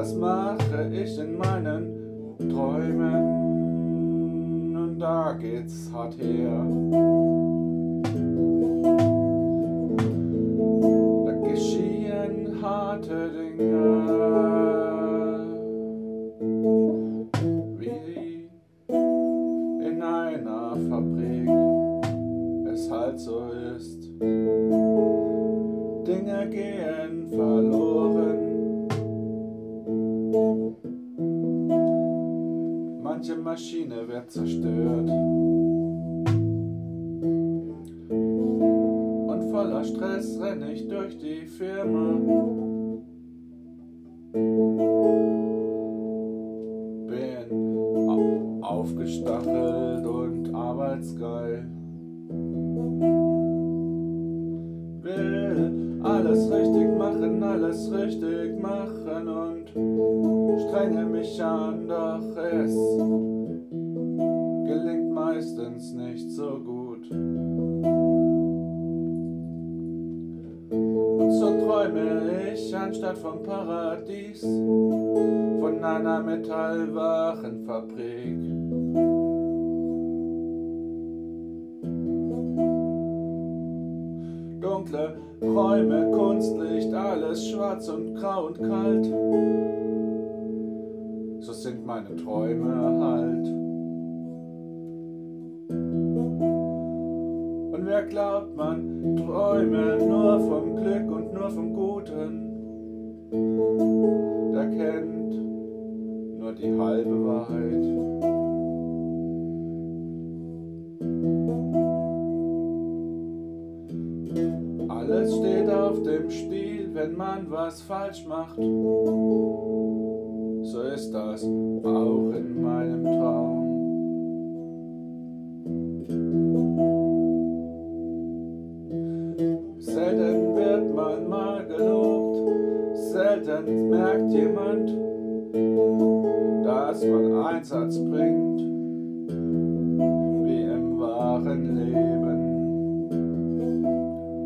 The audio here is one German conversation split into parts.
das mache ich in meinen Träumen. Und da geht's hart her. Da geschehen harte Dinge. Wie in einer Fabrik es halt so ist. Dinge gehen verloren. Manche Maschine wird zerstört. Und voller Stress renn ich durch die Firma. Bin au- aufgestachelt und arbeitsgeil. Will alles richtig machen, alles richtig machen und strenge mich an, doch es gelingt meistens nicht so gut. Und so träume ich anstatt vom Paradies von einer Metallwarenfabrik. Dunkle Räume, Kunstlicht, alles schwarz und grau und kalt. Sind meine Träume halt. Und wer glaubt, man träume nur vom Glück und nur vom Guten, der kennt nur die halbe Wahrheit. Alles steht auf dem Spiel, wenn man was falsch macht. So ist das auch in meinem Traum. Selten wird man mal gelobt, selten merkt jemand, dass man Einsatz bringt, wie im wahren Leben.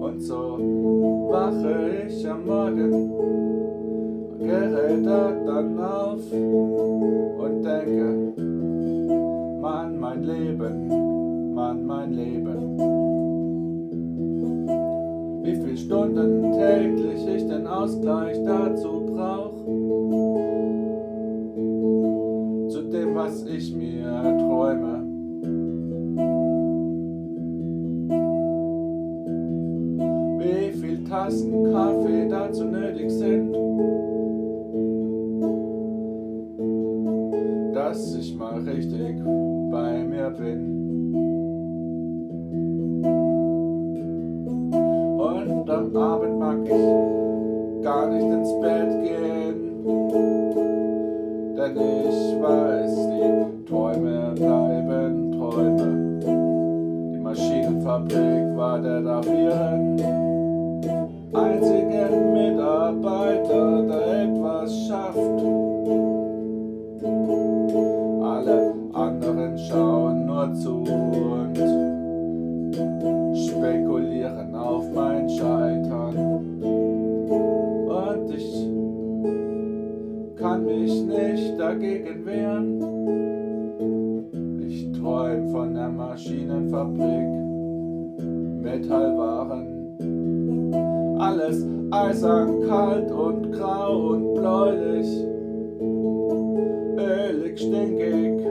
Und so wache ich am Morgen, gerädert dann auf und denke, Mann, mein Leben, Mann, mein Leben. Wie viel Stunden täglich ich den Ausgleich dazu brauch? Zu dem, was ich mir träume. Wie viel Tassen Kaffee dazu nötig sind, richtig bei mir bin. Und am Abend mag ich gar nicht ins Bett gehen, denn ich weiß, die Träume bleiben Träume. Die Maschinenfabrik war der Davieren, dagegen wehren. Ich träum von der Maschinenfabrik, Metallwaren. Alles eisern, kalt und grau und bläulich, ölig, stinkig.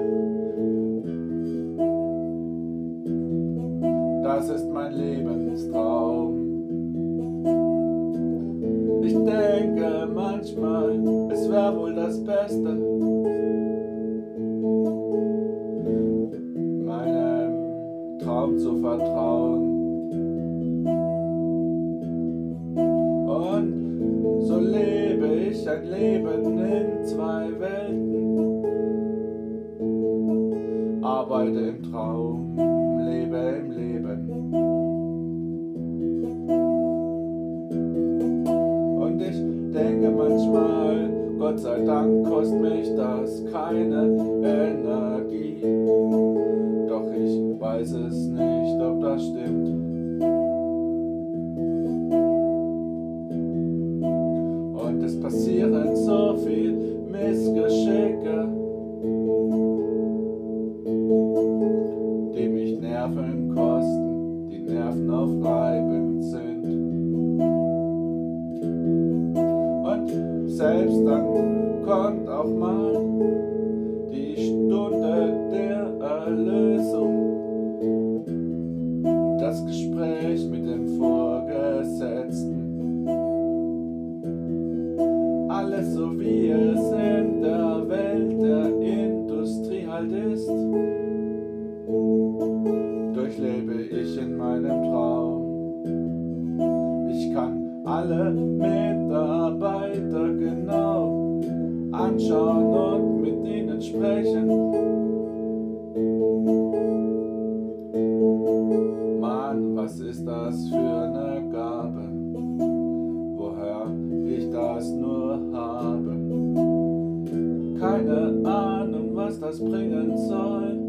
Das ist mein Lebenstraum. Ich denke manchmal, das Beste, meinem Traum zu vertrauen. Und so lebe ich ein Leben in zwei Welten. Arbeite im Traum, lebe im Leben. Und ich denke manchmal, Gott sei Dank kostet mich das keine Energie. weiß es nicht, ob das stimmt. Und es passieren so viel Missgeschicke, Mitarbeiter genau anschauen und mit ihnen sprechen. Mann, was ist das für eine Gabe? Woher ich das nur habe? Keine Ahnung, was das bringen soll.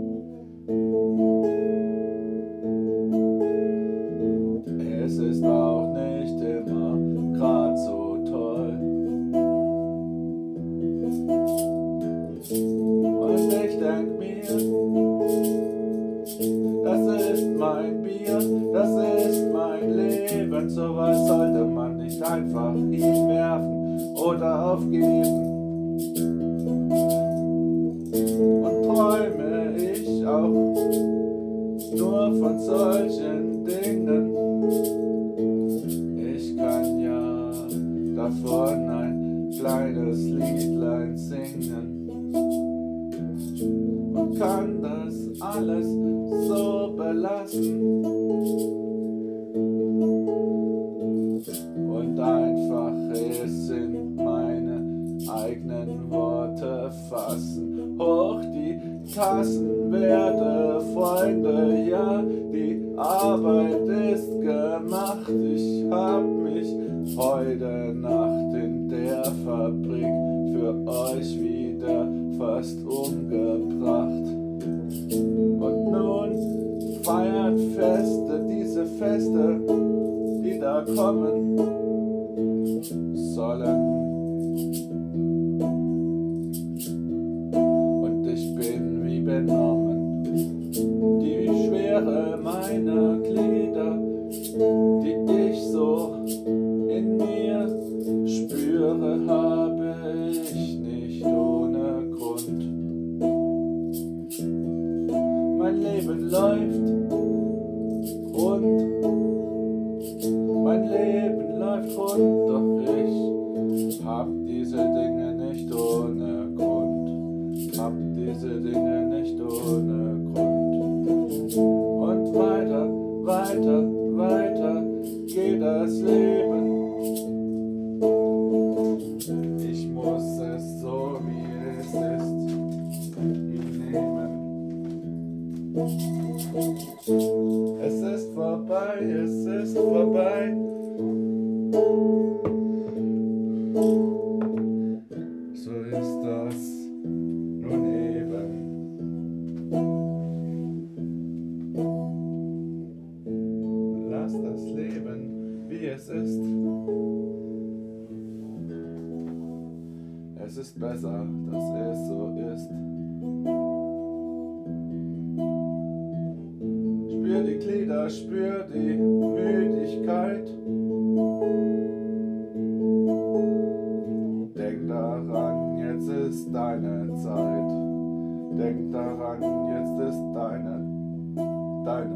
Sowas sollte man nicht einfach hinwerfen oder aufgeben. Und träume ich auch nur von solchen Dingen. Ich kann ja davon ein kleines Liedlein singen und kann das alles so belassen fassen. Hoch die Tassen, werte Freunde, ja, die Arbeit ist gemacht. Ich hab mich heute Nacht in der Fabrik für euch wieder fast umgebracht. Und nun feiert Feste, diese Feste, die da kommen sollen. Es ist. Es ist besser, dass es so ist. Spür die Glieder, spür die Müdigkeit. Denk daran, jetzt ist deine Zeit. Denk daran, jetzt ist deine, deine.